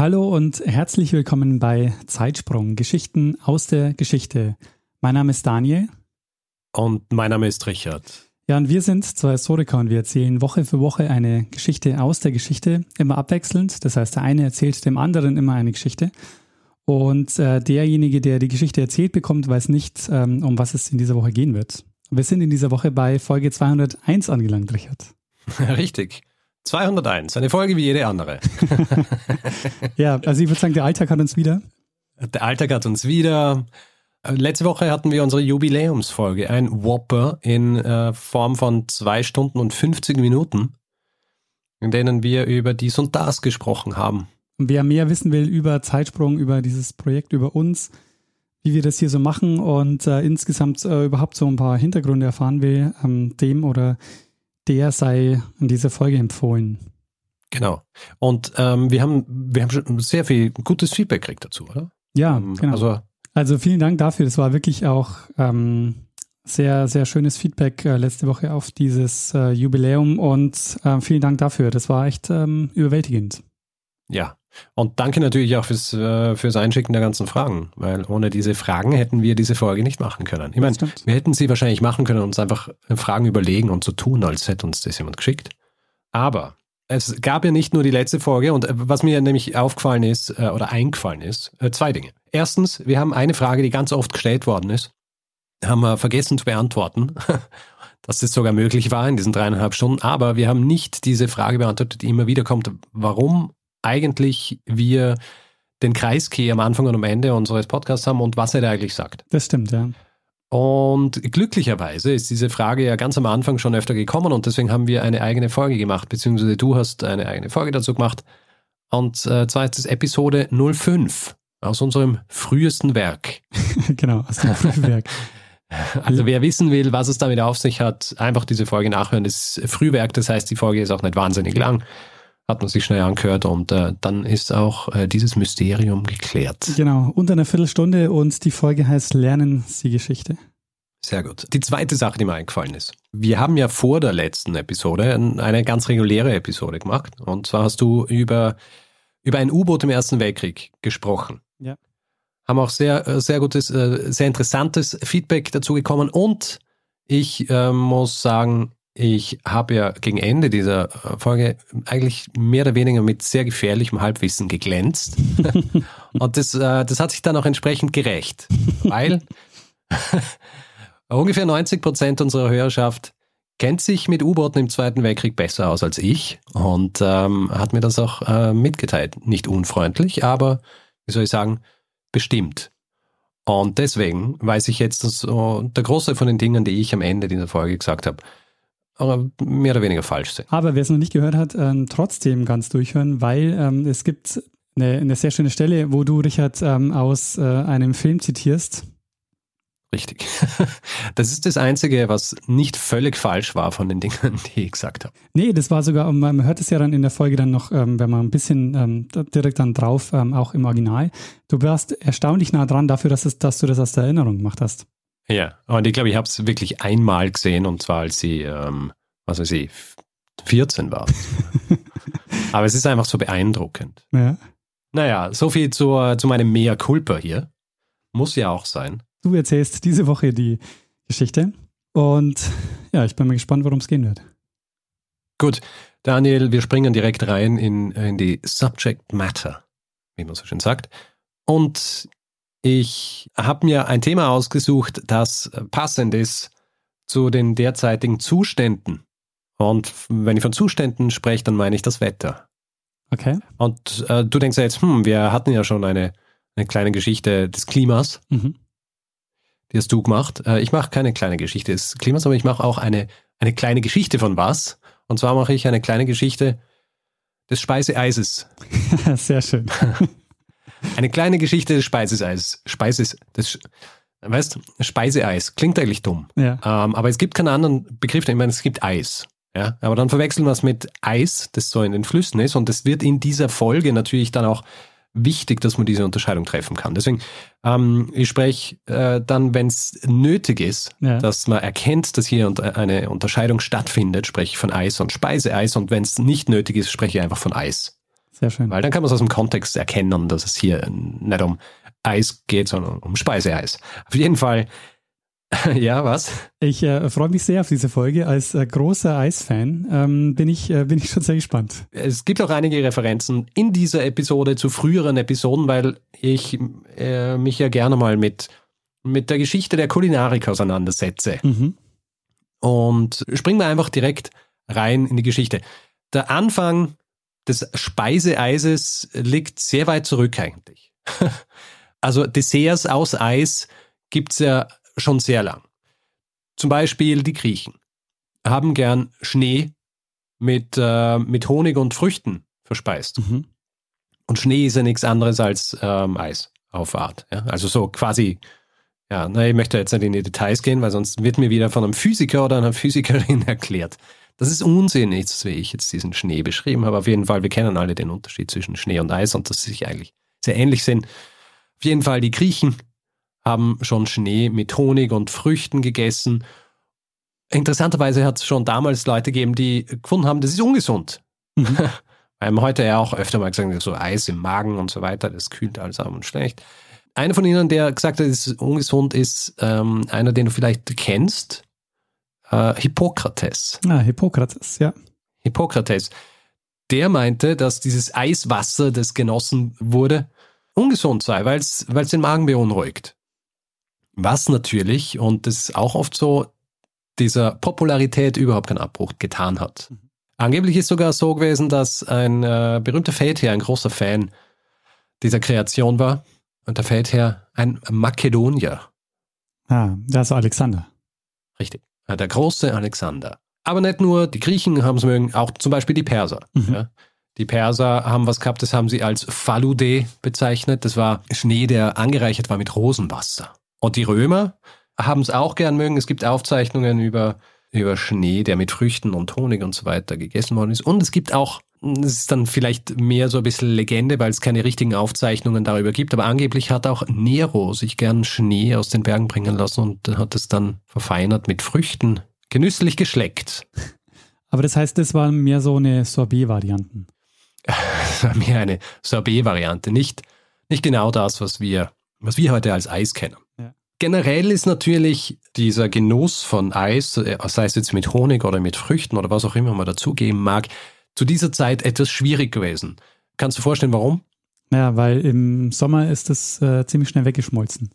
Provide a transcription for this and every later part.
Hallo und herzlich willkommen bei Zeitsprung, Geschichten aus der Geschichte. Mein Name ist Daniel. Und mein Name ist Richard. Ja, und wir sind zwei Historiker und wir erzählen Woche für Woche eine Geschichte aus der Geschichte, immer abwechselnd. Das heißt, der eine erzählt dem anderen immer eine Geschichte. Und äh, derjenige, der die Geschichte erzählt bekommt, weiß nicht, ähm, um was es in dieser Woche gehen wird. Wir sind in dieser Woche bei Folge 201 angelangt, Richard. Richtig. 201, eine Folge wie jede andere. ja, also ich würde sagen, der Alltag hat uns wieder. Der Alltag hat uns wieder. Letzte Woche hatten wir unsere Jubiläumsfolge, ein Whopper in äh, Form von zwei Stunden und 50 Minuten, in denen wir über dies und das gesprochen haben. Und wer mehr wissen will über Zeitsprung, über dieses Projekt, über uns, wie wir das hier so machen und äh, insgesamt äh, überhaupt so ein paar Hintergründe erfahren will, ähm, dem oder der sei in dieser Folge empfohlen. Genau. Und ähm, wir haben wir haben schon sehr viel gutes Feedback gekriegt dazu, oder? Ja, ähm, genau. Also, also vielen Dank dafür. Das war wirklich auch ähm, sehr, sehr schönes Feedback äh, letzte Woche auf dieses äh, Jubiläum und äh, vielen Dank dafür. Das war echt ähm, überwältigend. Ja, und danke natürlich auch fürs, äh, fürs Einschicken der ganzen Fragen, weil ohne diese Fragen hätten wir diese Folge nicht machen können. Ich meine, wir hätten sie wahrscheinlich machen können, uns einfach Fragen überlegen und so tun, als hätte uns das jemand geschickt. Aber es gab ja nicht nur die letzte Folge und äh, was mir nämlich aufgefallen ist äh, oder eingefallen ist, zwei Dinge. Erstens, wir haben eine Frage, die ganz oft gestellt worden ist, haben wir vergessen zu beantworten. dass das sogar möglich war in diesen dreieinhalb Stunden. Aber wir haben nicht diese Frage beantwortet, die immer wieder kommt, warum eigentlich wir den Kreiskey am Anfang und am Ende unseres Podcasts haben und was er da eigentlich sagt. Das stimmt, ja. Und glücklicherweise ist diese Frage ja ganz am Anfang schon öfter gekommen und deswegen haben wir eine eigene Folge gemacht, beziehungsweise du hast eine eigene Folge dazu gemacht. Und äh, zwar ist es Episode 05 aus unserem frühesten Werk. genau, aus dem frühen Werk. Also wer wissen will, was es damit auf sich hat, einfach diese Folge nachhören. Das ist Frühwerk, das heißt, die Folge ist auch nicht wahnsinnig lang hat man sich schnell angehört und äh, dann ist auch äh, dieses Mysterium geklärt. Genau, unter einer Viertelstunde und die Folge heißt Lernen Sie Geschichte. Sehr gut. Die zweite Sache, die mir eingefallen ist. Wir haben ja vor der letzten Episode eine ganz reguläre Episode gemacht. Und zwar hast du über, über ein U-Boot im Ersten Weltkrieg gesprochen. Ja. Haben auch sehr, äh, sehr gutes, äh, sehr interessantes Feedback dazu gekommen. Und ich äh, muss sagen, ich habe ja gegen Ende dieser äh, Folge eigentlich mehr oder weniger mit sehr gefährlichem Halbwissen geglänzt. Und das, äh, das hat sich dann auch entsprechend gerecht, weil ungefähr 90 Prozent unserer Hörerschaft kennt sich mit U-Booten im Zweiten Weltkrieg besser aus als ich und ähm, hat mir das auch äh, mitgeteilt. Nicht unfreundlich, aber wie soll ich sagen, bestimmt. Und deswegen weiß ich jetzt, dass so der Großteil von den Dingen, die ich am Ende dieser Folge gesagt habe, mehr oder weniger falsch sind. Aber wer es noch nicht gehört hat, ähm, trotzdem ganz durchhören, weil ähm, es gibt eine, eine, sehr schöne Stelle, wo du, Richard, ähm, aus äh, einem Film zitierst. Richtig. Das ist das Einzige, was nicht völlig falsch war von den Dingen, die ich gesagt habe. Nee, das war sogar, man hört es ja dann in der Folge dann noch, ähm, wenn man ein bisschen ähm, direkt dann drauf, ähm, auch im Original. Du warst erstaunlich nah dran dafür, dass, es, dass du das aus der Erinnerung gemacht hast. Ja, und ich glaube, ich habe es wirklich einmal gesehen und zwar als sie, ähm, was weiß ich, 14 war. Aber es ist einfach so beeindruckend. Ja. Naja, so viel zur, zu meinem Mea Culpa hier. Muss ja auch sein. Du erzählst diese Woche die Geschichte und ja, ich bin mal gespannt, worum es gehen wird. Gut, Daniel, wir springen direkt rein in, in die Subject Matter, wie man so schön sagt. Und ich habe mir ein Thema ausgesucht, das passend ist zu den derzeitigen Zuständen. Und wenn ich von Zuständen spreche, dann meine ich das Wetter. Okay. Und äh, du denkst ja jetzt, hm, wir hatten ja schon eine, eine kleine Geschichte des Klimas. Mhm. Die hast du gemacht. Äh, ich mache keine kleine Geschichte des Klimas, aber ich mache auch eine, eine kleine Geschichte von was. Und zwar mache ich eine kleine Geschichte des Speiseeises. Sehr schön. Eine kleine Geschichte des Speiseeis. Speises, des, weißt, Speiseeis. Klingt eigentlich dumm. Ja. Ähm, aber es gibt keinen anderen Begriff. Ich meine, es gibt Eis. Ja, aber dann verwechseln wir es mit Eis, das so in den Flüssen ist. Und es wird in dieser Folge natürlich dann auch wichtig, dass man diese Unterscheidung treffen kann. Deswegen, ähm, ich spreche äh, dann, wenn es nötig ist, ja. dass man erkennt, dass hier eine Unterscheidung stattfindet, spreche ich von Eis und Speiseeis. Und wenn es nicht nötig ist, spreche ich einfach von Eis. Sehr schön. Weil dann kann man es aus dem Kontext erkennen, dass es hier nicht um Eis geht, sondern um Speiseeis. Auf jeden Fall ja, was? Ich äh, freue mich sehr auf diese Folge. Als äh, großer Eisfan ähm, bin, ich, äh, bin ich schon sehr gespannt. Es gibt auch einige Referenzen in dieser Episode zu früheren Episoden, weil ich äh, mich ja gerne mal mit, mit der Geschichte der Kulinarik auseinandersetze. Mhm. Und springen wir einfach direkt rein in die Geschichte. Der Anfang des Speiseeises liegt sehr weit zurück eigentlich. also Desserts aus Eis gibt es ja schon sehr lang. Zum Beispiel die Griechen haben gern Schnee mit, äh, mit Honig und Früchten verspeist. Mhm. Und Schnee ist ja nichts anderes als ähm, Eis auf Art. Ja? Also so quasi, ja, na, ich möchte jetzt nicht in die Details gehen, weil sonst wird mir wieder von einem Physiker oder einer Physikerin erklärt. Das ist unsinnig, wie ich jetzt diesen Schnee beschrieben habe. Auf jeden Fall, wir kennen alle den Unterschied zwischen Schnee und Eis und dass sie sich eigentlich sehr ähnlich sind. Auf jeden Fall, die Griechen haben schon Schnee mit Honig und Früchten gegessen. Interessanterweise hat es schon damals Leute gegeben, die gefunden haben, das ist ungesund. Mhm. Wir haben heute ja auch öfter mal gesagt, so Eis im Magen und so weiter, das kühlt alles ab und schlecht. Einer von ihnen, der gesagt hat, es ist ungesund, ist ähm, einer, den du vielleicht kennst, äh, Hippokrates. Ah, Hippokrates, ja. Hippokrates. Der meinte, dass dieses Eiswasser, das genossen wurde, ungesund sei, weil es den Magen beunruhigt. Was natürlich, und das ist auch oft so, dieser Popularität überhaupt keinen Abbruch getan hat. Mhm. Angeblich ist sogar so gewesen, dass ein äh, berühmter Feldherr, ein großer Fan dieser Kreation war. Und der Feldherr ein Makedonier. Ah, das ist Alexander. Richtig, der große Alexander. Aber nicht nur die Griechen haben es mögen, auch zum Beispiel die Perser. Mhm. Ja. Die Perser haben was gehabt, das haben sie als Falude bezeichnet. Das war Schnee, der angereichert war mit Rosenwasser. Und die Römer haben es auch gern mögen. Es gibt Aufzeichnungen über, über Schnee, der mit Früchten und Honig und so weiter gegessen worden ist. Und es gibt auch, das ist dann vielleicht mehr so ein bisschen Legende, weil es keine richtigen Aufzeichnungen darüber gibt, aber angeblich hat auch Nero sich gern Schnee aus den Bergen bringen lassen und hat es dann verfeinert mit Früchten, genüsslich geschleckt. Aber das heißt, das waren mehr so eine Sorbet-Varianten. mehr eine Sorbet-Variante, nicht, nicht genau das, was wir, was wir heute als Eis kennen. Generell ist natürlich dieser Genuss von Eis, äh, sei es jetzt mit Honig oder mit Früchten oder was auch immer man dazugeben mag, zu dieser Zeit etwas schwierig gewesen. Kannst du vorstellen, warum? Ja, weil im Sommer ist es äh, ziemlich schnell weggeschmolzen.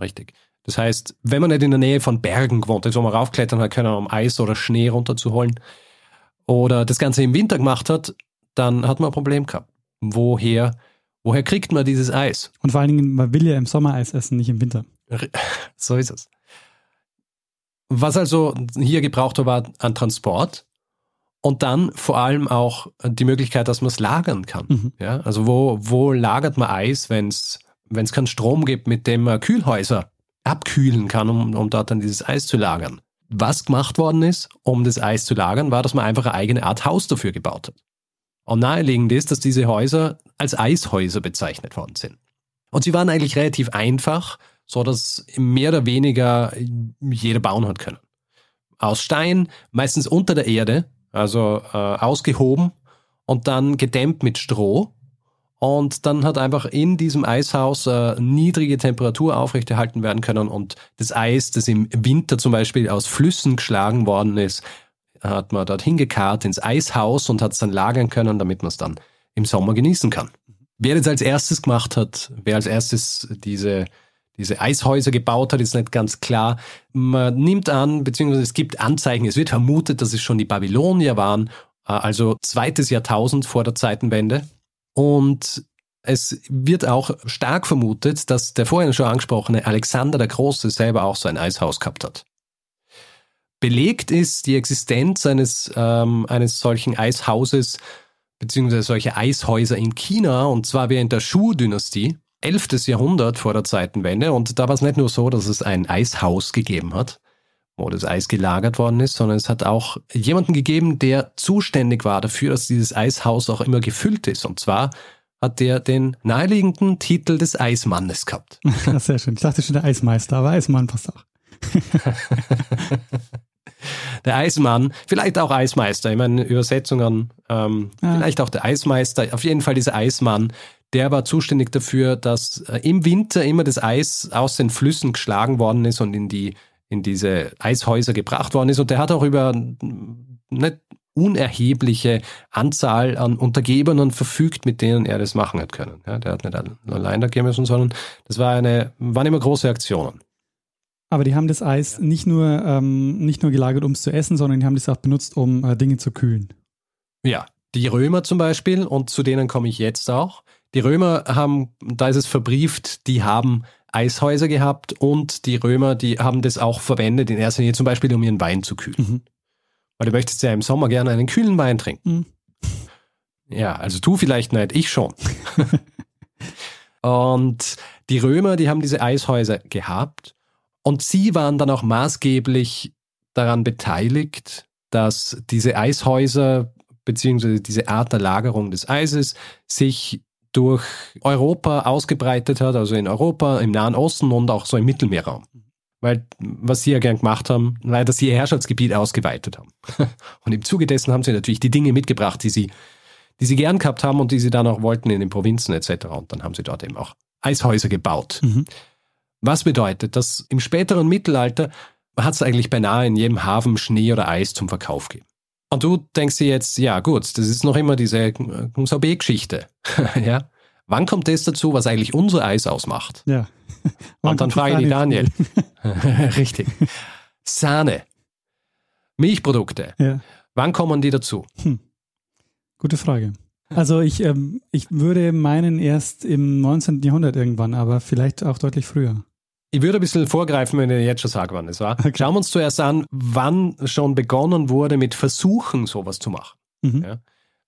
Richtig. Das heißt, wenn man nicht in der Nähe von Bergen gewohnt ist, wo man raufklettern hat können, um Eis oder Schnee runterzuholen, oder das Ganze im Winter gemacht hat, dann hat man ein Problem gehabt. Woher, woher kriegt man dieses Eis? Und vor allen Dingen, man will ja im Sommer Eis essen, nicht im Winter. So ist es. Was also hier gebraucht war an Transport und dann vor allem auch die Möglichkeit, dass man es lagern kann. Mhm. Ja, also wo, wo lagert man Eis, wenn es wenn es keinen Strom gibt, mit dem man Kühlhäuser abkühlen kann, um, um dort dann dieses Eis zu lagern. Was gemacht worden ist, um das Eis zu lagern, war, dass man einfach eine eigene Art Haus dafür gebaut hat. Und naheliegend ist, dass diese Häuser als Eishäuser bezeichnet worden sind. Und sie waren eigentlich relativ einfach so dass mehr oder weniger jeder bauen hat können. Aus Stein, meistens unter der Erde, also äh, ausgehoben und dann gedämmt mit Stroh. Und dann hat einfach in diesem Eishaus äh, niedrige Temperatur aufrechterhalten werden können und das Eis, das im Winter zum Beispiel aus Flüssen geschlagen worden ist, hat man dorthin gekarrt ins Eishaus und hat es dann lagern können, damit man es dann im Sommer genießen kann. Wer das als erstes gemacht hat, wer als erstes diese diese Eishäuser gebaut hat, ist nicht ganz klar. Man nimmt an, beziehungsweise es gibt Anzeichen, es wird vermutet, dass es schon die Babylonier waren, äh, also zweites Jahrtausend vor der Zeitenwende. Und es wird auch stark vermutet, dass der vorhin schon angesprochene Alexander der Große selber auch so ein Eishaus gehabt hat. Belegt ist die Existenz eines, ähm, eines solchen Eishauses beziehungsweise solche Eishäuser in China, und zwar während der Shu-Dynastie, 11. Jahrhundert vor der Zeitenwende. Und da war es nicht nur so, dass es ein Eishaus gegeben hat, wo das Eis gelagert worden ist, sondern es hat auch jemanden gegeben, der zuständig war dafür, dass dieses Eishaus auch immer gefüllt ist. Und zwar hat der den naheliegenden Titel des Eismannes gehabt. Sehr schön. Ich dachte schon der Eismeister, aber Eismann passt auch. der Eismann, vielleicht auch Eismeister, ich meine Übersetzungen, ähm, ja. vielleicht auch der Eismeister, auf jeden Fall dieser Eismann, der war zuständig dafür, dass äh, im Winter immer das Eis aus den Flüssen geschlagen worden ist und in die in diese Eishäuser gebracht worden ist. Und der hat auch über nicht unerhebliche Anzahl an Untergebenen verfügt, mit denen er das machen hat können. Ja, der hat nicht allein da gehen müssen, sondern das war eine, waren immer große Aktionen. Aber die haben das Eis nicht nur, ähm, nicht nur gelagert, um es zu essen, sondern die haben das auch benutzt, um äh, Dinge zu kühlen. Ja, die Römer zum Beispiel, und zu denen komme ich jetzt auch. Die Römer haben, da ist es verbrieft, die haben Eishäuser gehabt und die Römer, die haben das auch verwendet, in erster Linie zum Beispiel, um ihren Wein zu kühlen. Mhm. Weil du möchtest ja im Sommer gerne einen kühlen Wein trinken. Mhm. Ja, also du vielleicht nicht, ich schon. und die Römer, die haben diese Eishäuser gehabt und sie waren dann auch maßgeblich daran beteiligt, dass diese Eishäuser beziehungsweise diese Art der Lagerung des Eises sich durch Europa ausgebreitet hat, also in Europa, im Nahen Osten und auch so im Mittelmeerraum. Weil, was sie ja gern gemacht haben, weil dass sie ihr Herrschaftsgebiet ausgeweitet haben. Und im Zuge dessen haben sie natürlich die Dinge mitgebracht, die sie, die sie gern gehabt haben und die sie dann auch wollten in den Provinzen etc. Und dann haben sie dort eben auch Eishäuser gebaut. Mhm. Was bedeutet, dass im späteren Mittelalter hat es eigentlich beinahe in jedem Hafen Schnee oder Eis zum Verkauf gegeben. Und du denkst dir jetzt, ja gut, das ist noch immer diese Sabé-Geschichte. ja? Wann kommt das dazu, was eigentlich unser Eis ausmacht? Ja. Und dann frage ich die Daniel. Richtig. Sahne. Milchprodukte. Ja. Wann kommen die dazu? Hm. Gute Frage. Also ich, ähm, ich würde meinen erst im 19. Jahrhundert irgendwann, aber vielleicht auch deutlich früher. Ich würde ein bisschen vorgreifen, wenn ich jetzt schon sage, wann es war. Okay. Schauen wir uns zuerst an, wann schon begonnen wurde, mit Versuchen sowas zu machen. Mhm. Ja?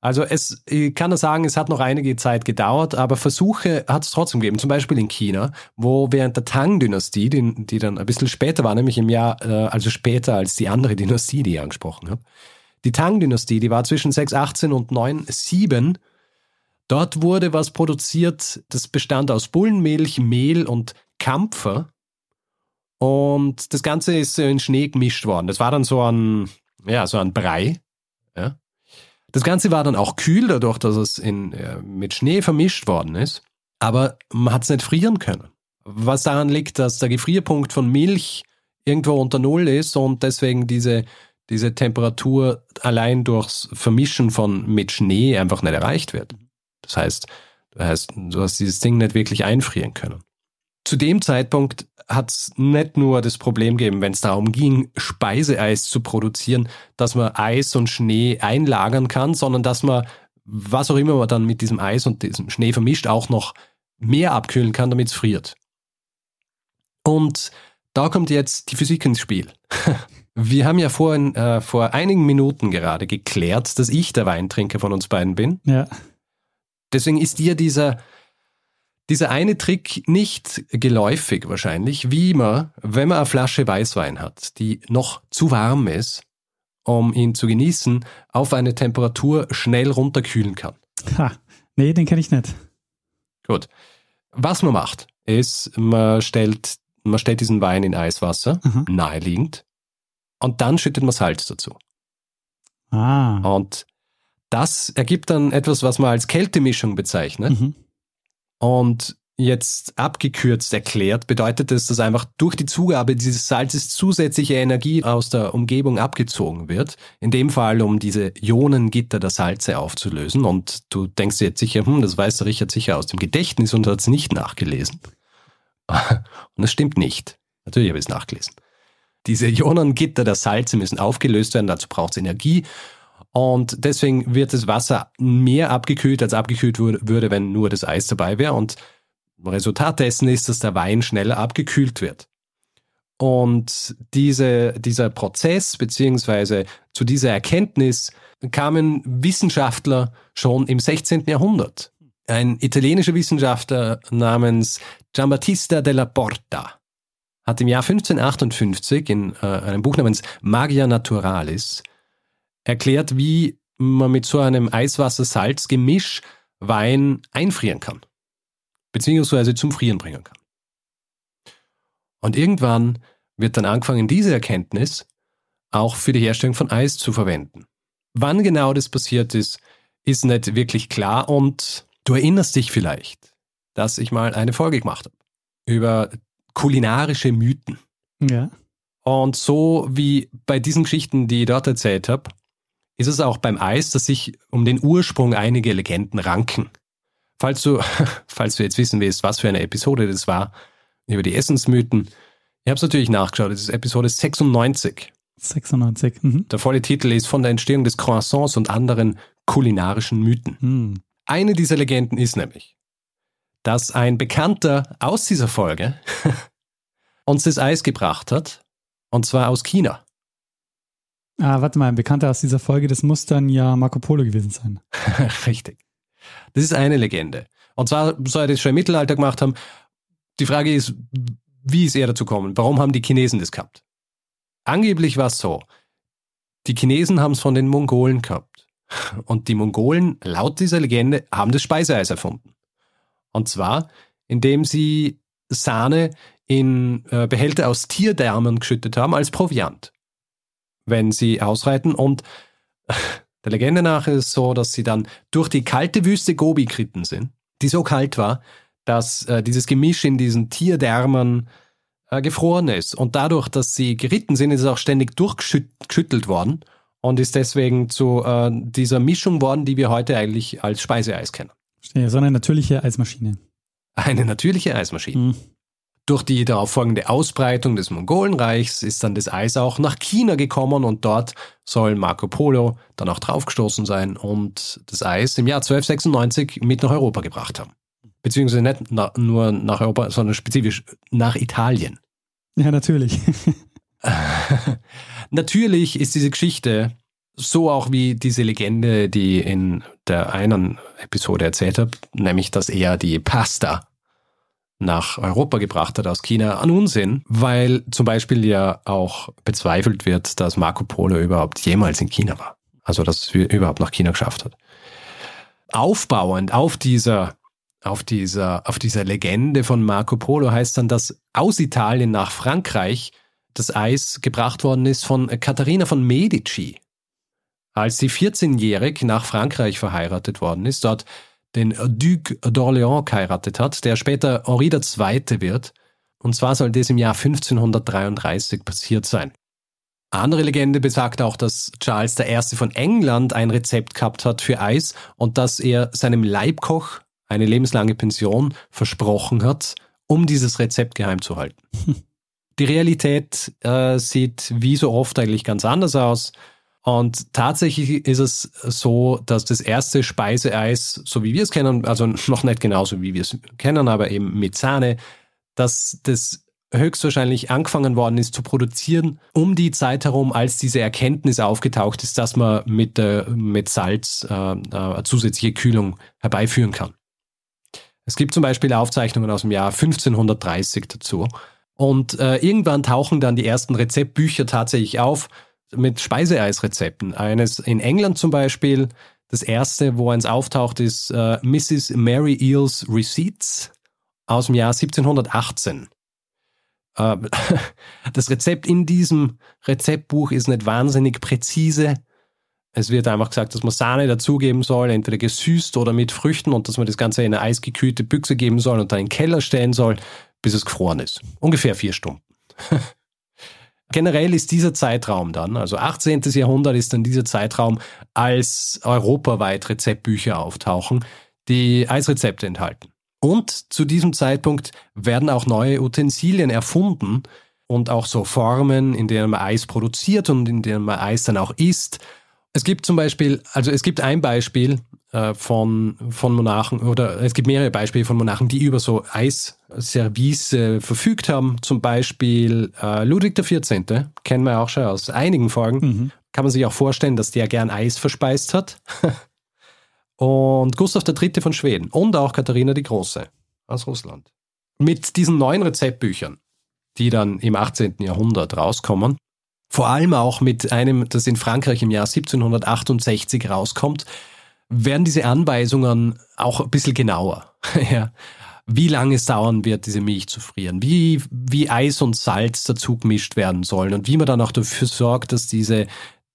Also es, ich kann nur sagen, es hat noch einige Zeit gedauert, aber Versuche hat es trotzdem gegeben. Zum Beispiel in China, wo während der Tang-Dynastie, die, die, dann ein bisschen später war, nämlich im Jahr, äh, also später als die andere Dynastie, die ich angesprochen habe. Die Tang-Dynastie, die war zwischen 618 und 97. Dort wurde was produziert, das bestand aus Bullenmilch, Mehl und Kampfer. Und das Ganze ist in Schnee gemischt worden. Das war dann so ein, ja, so ein Brei. Ja. Das Ganze war dann auch kühl, dadurch, dass es in, äh, mit Schnee vermischt worden ist. Aber man hat es nicht frieren können. Was daran liegt, dass der Gefrierpunkt von Milch irgendwo unter Null ist und deswegen diese, diese Temperatur allein durchs Vermischen von mit Schnee einfach nicht erreicht wird. Das heißt, du hast, du hast dieses Ding nicht wirklich einfrieren können zu dem Zeitpunkt hat es nicht nur das Problem gegeben, wenn es darum ging, Speiseeis zu produzieren, dass man Eis und Schnee einlagern kann, sondern dass man, was auch immer man dann mit diesem Eis und diesem Schnee vermischt, auch noch mehr abkühlen kann, damit es friert. Und da kommt jetzt die Physik ins Spiel. Wir haben ja vorhin, äh, vor einigen Minuten gerade geklärt, dass ich der Weintrinker von uns beiden bin. Ja. Deswegen ist dir dieser, dieser eine Trick nicht geläufig wahrscheinlich, wie man, wenn man eine Flasche Weißwein hat, die noch zu warm ist, um ihn zu genießen, auf eine Temperatur schnell runterkühlen kann. Ha, nee, den kenne ich nicht. Gut. Was man macht, ist, man stellt, man stellt diesen Wein in Eiswasser, mhm. naheliegend, und dann schüttet man Salz dazu. Ah. Und das ergibt dann etwas, was man als Kältemischung bezeichnet. Mhm. Und jetzt abgekürzt erklärt, bedeutet es, dass einfach durch die Zugabe dieses Salzes zusätzliche Energie aus der Umgebung abgezogen wird. In dem Fall, um diese Ionengitter der Salze aufzulösen. Und du denkst dir jetzt sicher, hm, das weiß der Richard sicher aus dem Gedächtnis und hat es nicht nachgelesen. Und das stimmt nicht. Natürlich habe ich es nachgelesen. Diese Ionengitter der Salze müssen aufgelöst werden, dazu braucht es Energie. Und deswegen wird das Wasser mehr abgekühlt, als abgekühlt würde, wenn nur das Eis dabei wäre. Und Resultat dessen ist, dass der Wein schneller abgekühlt wird. Und diese, dieser Prozess beziehungsweise zu dieser Erkenntnis kamen Wissenschaftler schon im 16. Jahrhundert. Ein italienischer Wissenschaftler namens Giambattista della Porta hat im Jahr 1558 in äh, einem Buch namens Magia Naturalis erklärt, wie man mit so einem Eiswasser-Salz-Gemisch Wein einfrieren kann, beziehungsweise zum Frieren bringen kann. Und irgendwann wird dann angefangen, diese Erkenntnis auch für die Herstellung von Eis zu verwenden. Wann genau das passiert ist, ist nicht wirklich klar und du erinnerst dich vielleicht, dass ich mal eine Folge gemacht habe über kulinarische Mythen. Ja. Und so wie bei diesen Geschichten, die ich dort erzählt habe, ist es auch beim Eis, dass sich um den Ursprung einige Legenden ranken. Falls du, falls du jetzt wissen willst, was für eine Episode das war, über die Essensmythen, ich habe es natürlich nachgeschaut, das ist Episode 96. 96. Mhm. Der volle Titel ist von der Entstehung des Croissants und anderen kulinarischen Mythen. Mhm. Eine dieser Legenden ist nämlich, dass ein Bekannter aus dieser Folge uns das Eis gebracht hat, und zwar aus China. Ah, warte mal, ein Bekannter aus dieser Folge, das muss dann ja Marco Polo gewesen sein. Richtig. Das ist eine Legende. Und zwar soll er das schon im Mittelalter gemacht haben. Die Frage ist, wie ist er dazu gekommen? Warum haben die Chinesen das gehabt? Angeblich war es so, die Chinesen haben es von den Mongolen gehabt. Und die Mongolen, laut dieser Legende, haben das Speiseeis erfunden. Und zwar, indem sie Sahne in äh, Behälter aus Tierdärmen geschüttet haben als Proviant wenn sie ausreiten. Und der Legende nach ist es so, dass sie dann durch die kalte Wüste Gobi geritten sind, die so kalt war, dass äh, dieses Gemisch in diesen Tierdärmen äh, gefroren ist. Und dadurch, dass sie geritten sind, ist es auch ständig durchgeschüttelt worden und ist deswegen zu äh, dieser Mischung worden, die wir heute eigentlich als Speiseeis kennen. Verstehe, so eine natürliche Eismaschine. Eine natürliche Eismaschine. Mhm. Durch die darauf folgende Ausbreitung des Mongolenreichs ist dann das Eis auch nach China gekommen und dort soll Marco Polo dann auch draufgestoßen sein und das Eis im Jahr 1296 mit nach Europa gebracht haben. Beziehungsweise nicht na, nur nach Europa, sondern spezifisch nach Italien. Ja, natürlich. natürlich ist diese Geschichte so auch wie diese Legende, die in der einen Episode erzählt habe, nämlich dass er die Pasta nach Europa gebracht hat aus China an Unsinn, weil zum Beispiel ja auch bezweifelt wird, dass Marco Polo überhaupt jemals in China war. Also dass es überhaupt nach China geschafft hat. Aufbauend auf dieser, auf dieser, auf dieser Legende von Marco Polo heißt dann, dass aus Italien nach Frankreich das Eis gebracht worden ist von Katharina von Medici. Als sie 14-jährig nach Frankreich verheiratet worden ist, dort den Duc d'Orléans geheiratet hat, der später Henri II. wird. Und zwar soll das im Jahr 1533 passiert sein. Andere Legende besagt auch, dass Charles I. von England ein Rezept gehabt hat für Eis und dass er seinem Leibkoch eine lebenslange Pension versprochen hat, um dieses Rezept geheim zu halten. Die Realität äh, sieht wie so oft eigentlich ganz anders aus. Und tatsächlich ist es so, dass das erste Speiseeis, so wie wir es kennen, also noch nicht genauso wie wir es kennen, aber eben mit Sahne, dass das höchstwahrscheinlich angefangen worden ist zu produzieren, um die Zeit herum, als diese Erkenntnis aufgetaucht ist, dass man mit, äh, mit Salz äh, äh, zusätzliche Kühlung herbeiführen kann. Es gibt zum Beispiel Aufzeichnungen aus dem Jahr 1530 dazu. Und äh, irgendwann tauchen dann die ersten Rezeptbücher tatsächlich auf, mit Speiseeisrezepten. Eines in England zum Beispiel, das erste, wo eins auftaucht, ist äh, Mrs. Mary Eels Receipts aus dem Jahr 1718. Äh, das Rezept in diesem Rezeptbuch ist nicht wahnsinnig präzise. Es wird einfach gesagt, dass man Sahne dazugeben soll, entweder gesüßt oder mit Früchten und dass man das Ganze in eine eisgekühlte Büchse geben soll und dann in den Keller stellen soll, bis es gefroren ist. Ungefähr vier Stunden. Generell ist dieser Zeitraum dann, also 18. Jahrhundert ist dann dieser Zeitraum, als europaweit Rezeptbücher auftauchen, die Eisrezepte enthalten. Und zu diesem Zeitpunkt werden auch neue Utensilien erfunden und auch so Formen, in denen man Eis produziert und in denen man Eis dann auch isst. Es gibt zum Beispiel, also es gibt ein Beispiel äh, von, von Monarchen oder es gibt mehrere Beispiele von Monarchen, die über so Eisservice äh, verfügt haben. Zum Beispiel äh, Ludwig XIV. kennen wir auch schon aus einigen Folgen. Mhm. Kann man sich auch vorstellen, dass der gern Eis verspeist hat. und Gustav III. von Schweden und auch Katharina die Große aus Russland. Mit diesen neuen Rezeptbüchern, die dann im 18. Jahrhundert rauskommen, vor allem auch mit einem, das in Frankreich im Jahr 1768 rauskommt, werden diese Anweisungen auch ein bisschen genauer. ja. Wie lange es dauern wird, diese Milch zu frieren, wie, wie Eis und Salz dazu gemischt werden sollen und wie man dann auch dafür sorgt, dass diese,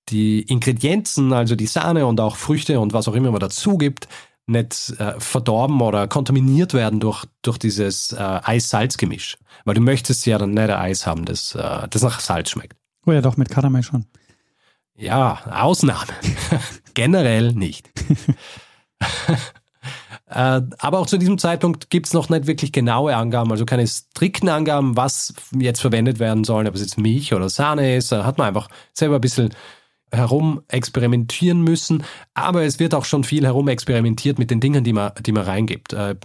die Ingredienzen, also die Sahne und auch Früchte und was auch immer man dazu gibt, nicht äh, verdorben oder kontaminiert werden durch, durch dieses äh, Eis-Salz-Gemisch. Weil du möchtest ja dann nicht ein Eis haben, das, äh, das nach Salz schmeckt. Oh ja, doch, mit Karamell schon. Ja, Ausnahme. Generell nicht. Äh, aber auch zu diesem Zeitpunkt gibt es noch nicht wirklich genaue Angaben, also keine strikten Angaben, was jetzt verwendet werden soll, ob es jetzt Milch oder Sahne ist. Da hat man einfach selber ein bisschen herum experimentieren müssen. Aber es wird auch schon viel herum experimentiert mit den Dingen, die man, die man reingibt. Äh,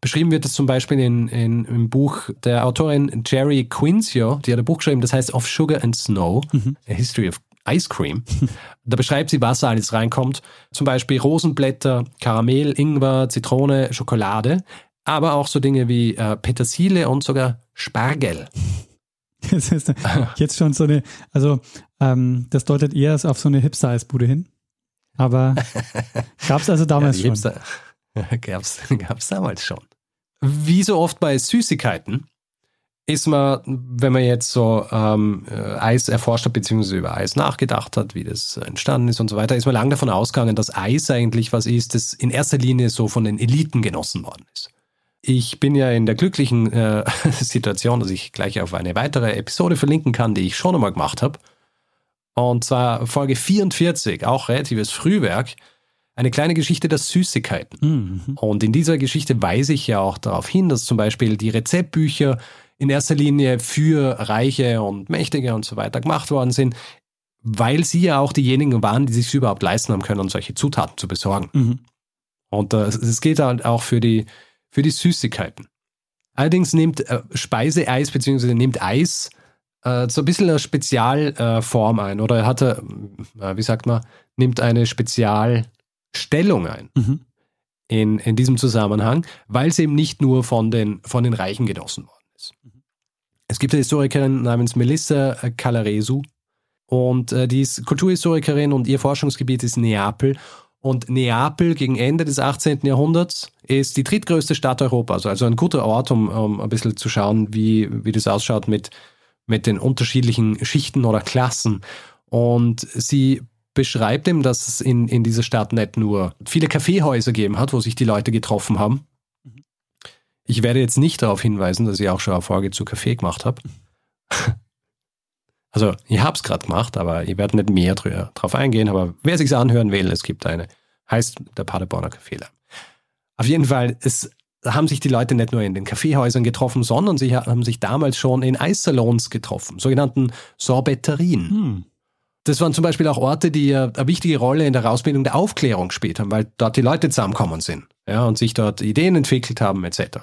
beschrieben wird es zum Beispiel in, in, im Buch der Autorin Jerry Quincio, die hat ein Buch geschrieben, das heißt Of Sugar and Snow, mhm. A History of Ice Cream. Da beschreibt sie, was alles reinkommt. Zum Beispiel Rosenblätter, Karamell, Ingwer, Zitrone, Schokolade, aber auch so Dinge wie äh, Petersilie und sogar Spargel. Das ist jetzt schon so eine, also ähm, das deutet eher auf so eine Hipster-Eisbude hin. Aber gab es also damals ja, schon? Gab es damals schon. Wie so oft bei Süßigkeiten ist man, wenn man jetzt so ähm, äh, Eis erforscht hat, beziehungsweise über Eis nachgedacht hat, wie das entstanden ist und so weiter, ist man lange davon ausgegangen, dass Eis eigentlich was ist, das in erster Linie so von den Eliten genossen worden ist. Ich bin ja in der glücklichen äh, Situation, dass ich gleich auf eine weitere Episode verlinken kann, die ich schon einmal gemacht habe. Und zwar Folge 44, auch relatives Frühwerk, eine kleine Geschichte der Süßigkeiten. Mhm. Und in dieser Geschichte weise ich ja auch darauf hin, dass zum Beispiel die Rezeptbücher in erster Linie für Reiche und Mächtige und so weiter gemacht worden sind, weil sie ja auch diejenigen waren, die sich überhaupt leisten haben können, solche Zutaten zu besorgen. Mhm. Und äh, es geht halt auch für die, für die Süßigkeiten. Allerdings nimmt äh, Speiseeis bzw. nimmt Eis äh, so ein bisschen eine Spezialform ein oder hat er, äh, wie sagt man, nimmt eine Spezialstellung ein. Mhm. In, in diesem Zusammenhang, weil es eben nicht nur von den, von den Reichen genossen worden ist. Es gibt eine Historikerin namens Melissa Calaresu und äh, die ist Kulturhistorikerin und ihr Forschungsgebiet ist Neapel. Und Neapel gegen Ende des 18. Jahrhunderts ist die drittgrößte Stadt Europas, also ein guter Ort, um, um ein bisschen zu schauen, wie, wie das ausschaut mit, mit den unterschiedlichen Schichten oder Klassen. Und sie beschreibt eben, dass es in, in dieser Stadt nicht nur viele Kaffeehäuser gegeben hat, wo sich die Leute getroffen haben, ich werde jetzt nicht darauf hinweisen, dass ich auch schon eine Folge zu Kaffee gemacht habe. Also, ich habe es gerade gemacht, aber ich werde nicht mehr drauf eingehen. Aber wer sich's anhören will, es gibt eine. Heißt der Paderborner Kaffeeler. Auf jeden Fall, es haben sich die Leute nicht nur in den Kaffeehäusern getroffen, sondern sie haben sich damals schon in Eissalons getroffen, sogenannten Sorbetterien. Hm. Das waren zum Beispiel auch Orte, die eine wichtige Rolle in der Ausbildung der Aufklärung gespielt haben, weil dort die Leute zusammenkommen sind ja, und sich dort Ideen entwickelt haben etc.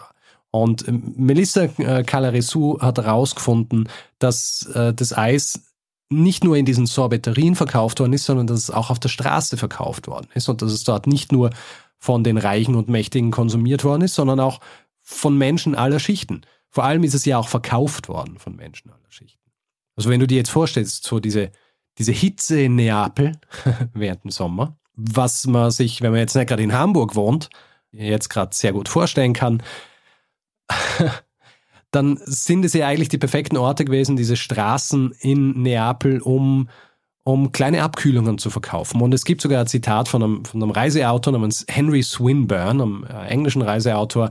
Und ähm, Melissa äh, Calaresou hat herausgefunden, dass äh, das Eis nicht nur in diesen Sorbetterien verkauft worden ist, sondern dass es auch auf der Straße verkauft worden ist und dass es dort nicht nur von den Reichen und Mächtigen konsumiert worden ist, sondern auch von Menschen aller Schichten. Vor allem ist es ja auch verkauft worden von Menschen aller Schichten. Also wenn du dir jetzt vorstellst, so diese, diese Hitze in Neapel während dem Sommer, was man sich, wenn man jetzt nicht gerade in Hamburg wohnt, jetzt gerade sehr gut vorstellen kann, dann sind es ja eigentlich die perfekten Orte gewesen, diese Straßen in Neapel, um, um kleine Abkühlungen zu verkaufen. Und es gibt sogar ein Zitat von einem, von einem Reiseautor namens Henry Swinburne, einem äh, englischen Reiseautor,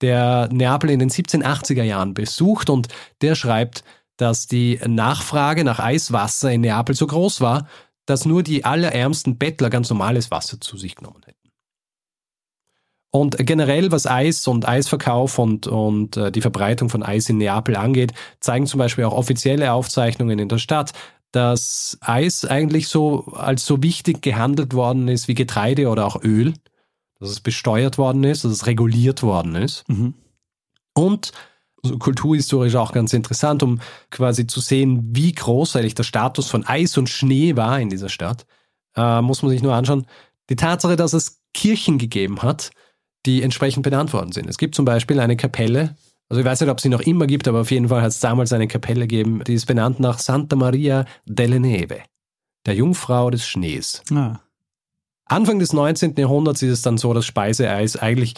der Neapel in den 1780er Jahren besucht und der schreibt, dass die Nachfrage nach Eiswasser in Neapel so groß war, dass nur die allerärmsten Bettler ganz normales Wasser zu sich genommen hätten. Und generell, was Eis und Eisverkauf und, und äh, die Verbreitung von Eis in Neapel angeht, zeigen zum Beispiel auch offizielle Aufzeichnungen in der Stadt, dass Eis eigentlich so als so wichtig gehandelt worden ist wie Getreide oder auch Öl, dass es besteuert worden ist, dass es reguliert worden ist. Mhm. Und also kulturhistorisch auch ganz interessant, um quasi zu sehen, wie groß eigentlich der Status von Eis und Schnee war in dieser Stadt, äh, muss man sich nur anschauen, die Tatsache, dass es Kirchen gegeben hat, die entsprechend benannt worden sind. Es gibt zum Beispiel eine Kapelle, also ich weiß nicht, ob es sie noch immer gibt, aber auf jeden Fall hat es damals eine Kapelle gegeben, die ist benannt nach Santa Maria delle Neve, der Jungfrau des Schnees. Ah. Anfang des 19. Jahrhunderts ist es dann so, dass Speiseeis eigentlich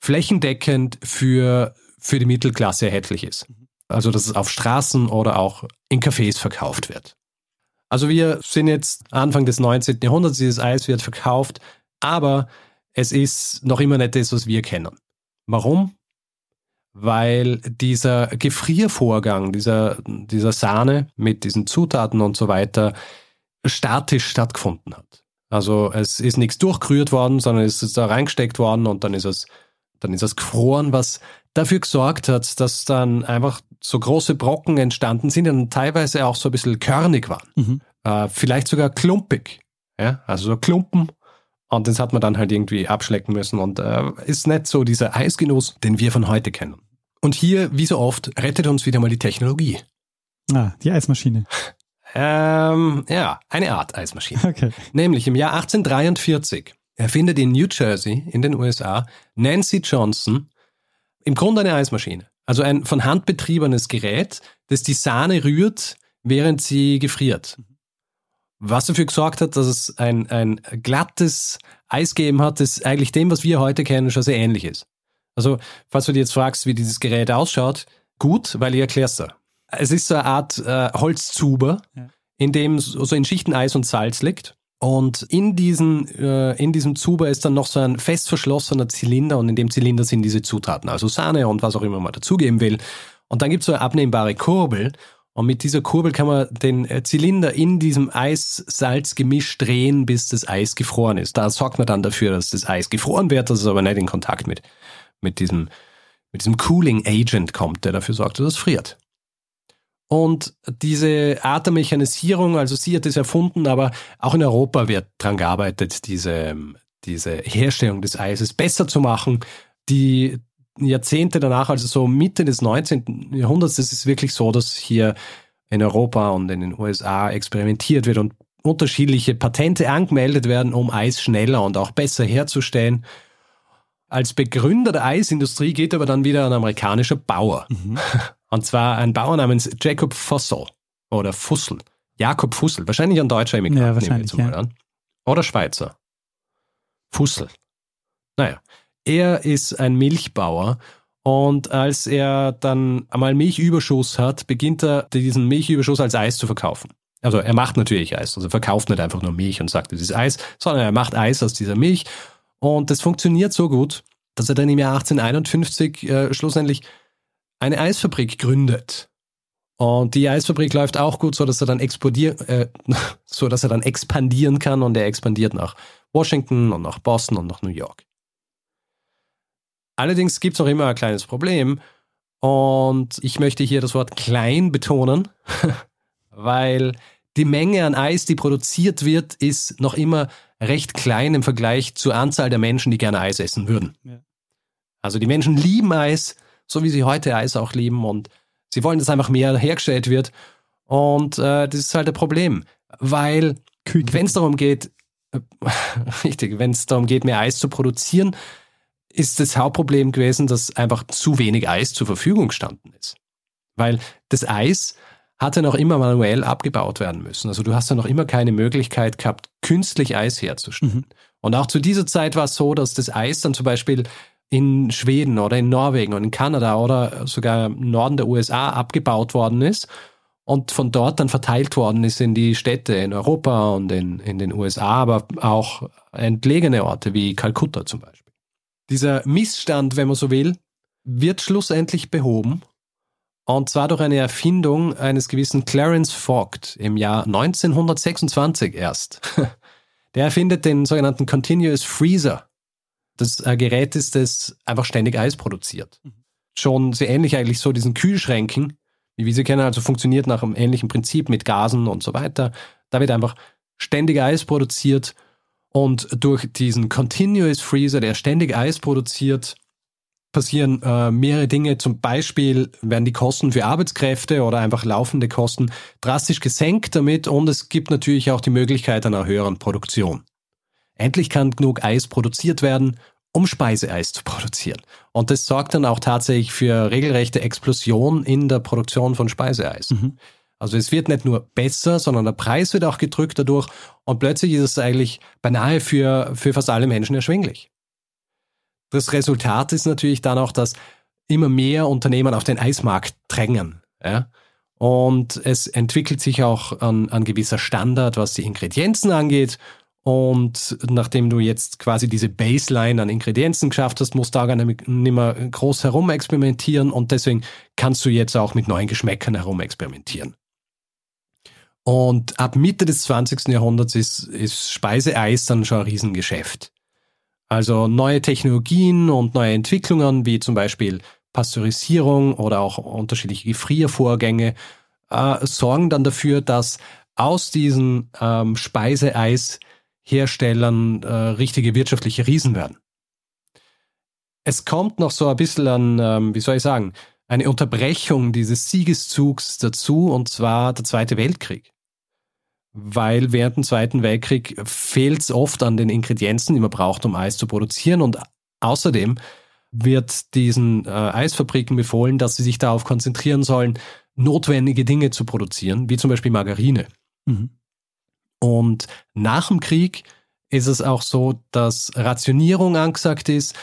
flächendeckend für, für die Mittelklasse erhältlich ist. Also dass es auf Straßen oder auch in Cafés verkauft wird. Also wir sind jetzt Anfang des 19. Jahrhunderts, dieses Eis wird verkauft, aber es ist noch immer nicht das, was wir kennen. Warum? Weil dieser Gefriervorgang, dieser, dieser Sahne mit diesen Zutaten und so weiter statisch stattgefunden hat. Also es ist nichts durchgerührt worden, sondern es ist da reingesteckt worden und dann ist es, dann ist es gefroren, was dafür gesorgt hat, dass dann einfach so große Brocken entstanden sind und teilweise auch so ein bisschen körnig waren. Mhm. Äh, vielleicht sogar klumpig. Ja? Also so Klumpen und das hat man dann halt irgendwie abschlecken müssen und äh, ist nicht so dieser Eisgenuss, den wir von heute kennen. Und hier, wie so oft, rettet uns wieder mal die Technologie. Ah, die Eismaschine. Ähm, ja, eine Art Eismaschine. Okay. Nämlich im Jahr 1843 erfindet in New Jersey in den USA Nancy Johnson im Grunde eine Eismaschine. Also ein von Hand betriebenes Gerät, das die Sahne rührt, während sie gefriert. Was dafür gesorgt hat, dass es ein, ein glattes Eis gegeben hat, das eigentlich dem, was wir heute kennen, schon sehr ähnlich ist. Also, falls du dir jetzt fragst, wie dieses Gerät ausschaut, gut, weil ich erklär's da. Es ist so eine Art äh, Holzzuber, ja. in dem so in Schichten Eis und Salz liegt. Und in, diesen, äh, in diesem Zuber ist dann noch so ein fest verschlossener Zylinder und in dem Zylinder sind diese Zutaten, also Sahne und was auch immer man dazugeben will. Und dann gibt es so eine abnehmbare Kurbel und mit dieser Kurbel kann man den äh, Zylinder in diesem Eis-Salz-Gemisch drehen, bis das Eis gefroren ist. Da sorgt man dann dafür, dass das Eis gefroren wird, dass es aber nicht in Kontakt mit, mit diesem, mit diesem Cooling Agent kommt, der dafür sorgt, dass es friert. Und diese Art der Mechanisierung, also sie hat es erfunden, aber auch in Europa wird daran gearbeitet, diese, diese Herstellung des Eises besser zu machen. Die Jahrzehnte danach, also so Mitte des 19. Jahrhunderts, ist es wirklich so, dass hier in Europa und in den USA experimentiert wird und unterschiedliche Patente angemeldet werden, um Eis schneller und auch besser herzustellen. Als Begründer der Eisindustrie geht aber dann wieder ein amerikanischer Bauer. Mhm. Und zwar ein Bauer namens Jacob Fussell oder Fussel. Jakob Fussel, wahrscheinlich ein deutscher Immigrant, ja, nehmen wir jetzt mal ja. an. Oder Schweizer. Fussel. Naja, er ist ein Milchbauer und als er dann einmal Milchüberschuss hat, beginnt er diesen Milchüberschuss als Eis zu verkaufen. Also er macht natürlich Eis, also er verkauft nicht einfach nur Milch und sagt, es ist Eis, sondern er macht Eis aus dieser Milch und das funktioniert so gut, dass er dann im Jahr 1851 äh, schlussendlich eine Eisfabrik gründet. Und die Eisfabrik läuft auch gut, so dass er dann explodieren, äh, so dass er dann expandieren kann und er expandiert nach Washington und nach Boston und nach New York. Allerdings gibt es auch immer ein kleines Problem. Und ich möchte hier das Wort klein betonen, weil die Menge an Eis, die produziert wird, ist noch immer recht klein im Vergleich zur Anzahl der Menschen, die gerne Eis essen würden. Ja. Also die Menschen lieben Eis, so wie sie heute Eis auch lieben und sie wollen, dass einfach mehr hergestellt wird. Und äh, das ist halt ein Problem, weil wenn es darum geht, äh, richtig, wenn es darum geht, mehr Eis zu produzieren, ist das Hauptproblem gewesen, dass einfach zu wenig Eis zur Verfügung gestanden ist. Weil das Eis hat ja noch immer manuell abgebaut werden müssen. Also du hast ja noch immer keine Möglichkeit gehabt, künstlich Eis herzustellen. Mhm. Und auch zu dieser Zeit war es so, dass das Eis dann zum Beispiel in Schweden oder in Norwegen und in Kanada oder sogar im Norden der USA abgebaut worden ist und von dort dann verteilt worden ist in die Städte in Europa und in, in den USA, aber auch entlegene Orte wie Kalkutta zum Beispiel. Dieser Missstand, wenn man so will, wird schlussendlich behoben. Und zwar durch eine Erfindung eines gewissen Clarence Vogt im Jahr 1926 erst. Der erfindet den sogenannten Continuous Freezer. Das ein Gerät ist, das einfach ständig Eis produziert. Mhm. Schon sehr ähnlich eigentlich so diesen Kühlschränken, wie wir sie kennen, also funktioniert nach einem ähnlichen Prinzip mit Gasen und so weiter. Da wird einfach ständig Eis produziert und durch diesen Continuous Freezer, der ständig Eis produziert, passieren äh, mehrere Dinge. Zum Beispiel werden die Kosten für Arbeitskräfte oder einfach laufende Kosten drastisch gesenkt damit und es gibt natürlich auch die Möglichkeit einer höheren Produktion. Endlich kann genug Eis produziert werden, um Speiseeis zu produzieren. Und das sorgt dann auch tatsächlich für regelrechte Explosion in der Produktion von Speiseeis. Mhm. Also es wird nicht nur besser, sondern der Preis wird auch gedrückt dadurch und plötzlich ist es eigentlich beinahe für, für fast alle Menschen erschwinglich. Das Resultat ist natürlich dann auch, dass immer mehr Unternehmen auf den Eismarkt drängen. Ja? Und es entwickelt sich auch ein, ein gewisser Standard, was die Ingredienzen angeht. Und nachdem du jetzt quasi diese Baseline an Ingredienzen geschafft hast, musst du da gar nicht mehr groß herumexperimentieren und deswegen kannst du jetzt auch mit neuen Geschmäckern herumexperimentieren. Und ab Mitte des 20. Jahrhunderts ist, ist Speiseeis dann schon ein Riesengeschäft. Also neue Technologien und neue Entwicklungen, wie zum Beispiel Pasteurisierung oder auch unterschiedliche Gefriervorgänge, äh, sorgen dann dafür, dass aus diesen ähm, Speiseeisherstellern äh, richtige wirtschaftliche Riesen werden. Es kommt noch so ein bisschen an, ähm, wie soll ich sagen, eine Unterbrechung dieses Siegeszugs dazu, und zwar der Zweite Weltkrieg weil während dem Zweiten Weltkrieg fehlt es oft an den Ingredienzen, die man braucht, um Eis zu produzieren. Und außerdem wird diesen äh, Eisfabriken befohlen, dass sie sich darauf konzentrieren sollen, notwendige Dinge zu produzieren, wie zum Beispiel Margarine. Mhm. Und nach dem Krieg ist es auch so, dass Rationierung angesagt ist,